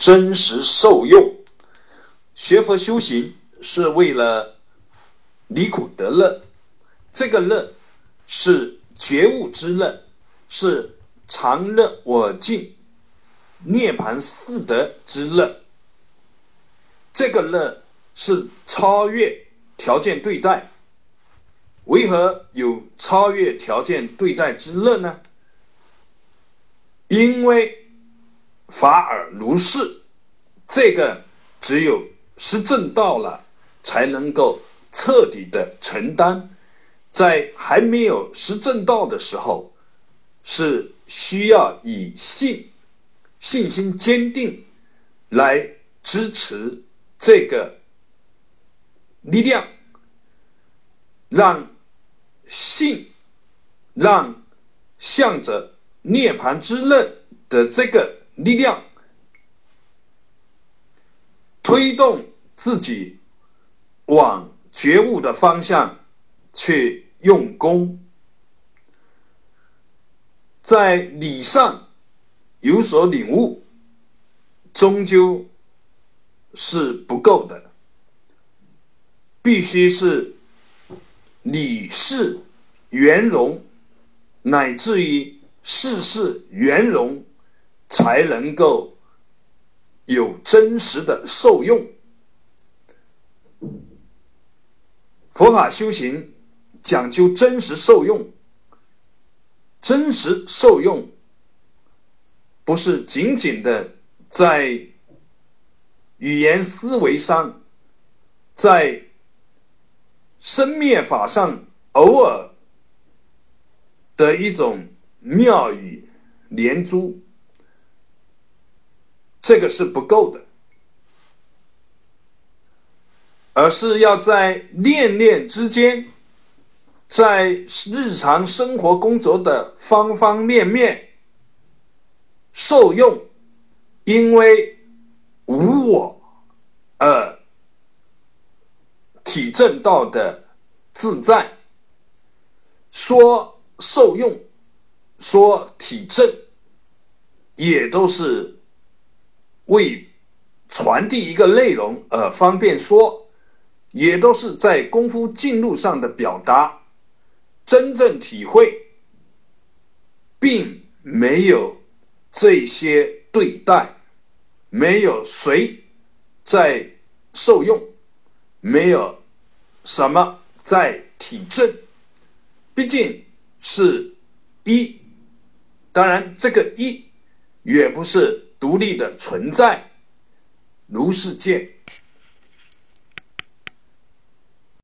真实受用。学佛修行是为了离苦得乐，这个乐是觉悟之乐，是常乐我净、涅盘四德之乐。这个乐是超越条件对待。为何有超越条件对待之乐呢？因为法尔如是，这个只有。实证到了，才能够彻底的承担。在还没有实证到的时候，是需要以信、信心坚定来支持这个力量，让信，让向着涅槃之乐的这个力量推动。自己往觉悟的方向去用功，在理上有所领悟，终究是不够的，必须是理事圆融，乃至于事事圆融，才能够有真实的受用。佛法修行讲究真实受用，真实受用不是仅仅的在语言思维上，在生灭法上偶尔的一种妙语连珠，这个是不够的。而是要在念念之间，在日常生活工作的方方面面受用，因为无我而体证到的自在。说受用，说体证，也都是为传递一个内容而方便说。也都是在功夫进路上的表达，真正体会，并没有这些对待，没有谁在受用，没有什么在体证，毕竟是一，当然这个一也不是独立的存在，如是见。